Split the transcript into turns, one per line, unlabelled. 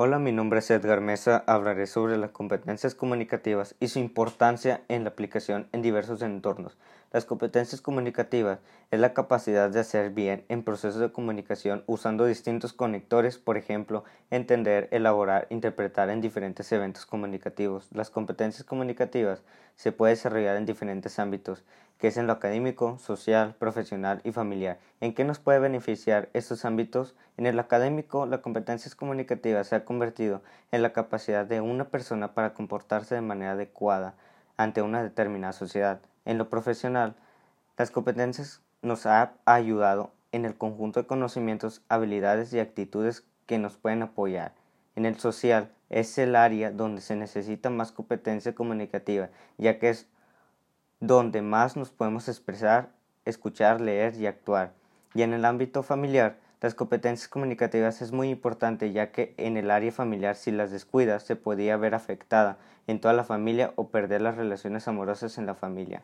Hola, mi nombre es Edgar Mesa. Hablaré sobre las competencias comunicativas y su importancia en la aplicación en diversos entornos. Las competencias comunicativas es la capacidad de hacer bien en procesos de comunicación usando distintos conectores, por ejemplo, entender, elaborar, interpretar en diferentes eventos comunicativos. Las competencias comunicativas se pueden desarrollar en diferentes ámbitos, que es en lo académico, social, profesional y familiar. ¿En qué nos puede beneficiar estos ámbitos? En el académico, las competencias comunicativas se convertido en la capacidad de una persona para comportarse de manera adecuada ante una determinada sociedad. En lo profesional, las competencias nos han ayudado en el conjunto de conocimientos, habilidades y actitudes que nos pueden apoyar. En el social es el área donde se necesita más competencia comunicativa, ya que es donde más nos podemos expresar, escuchar, leer y actuar. Y en el ámbito familiar, las competencias comunicativas es muy importante ya que en el área familiar si las descuidas se podía ver afectada en toda la familia o perder las relaciones amorosas en la familia.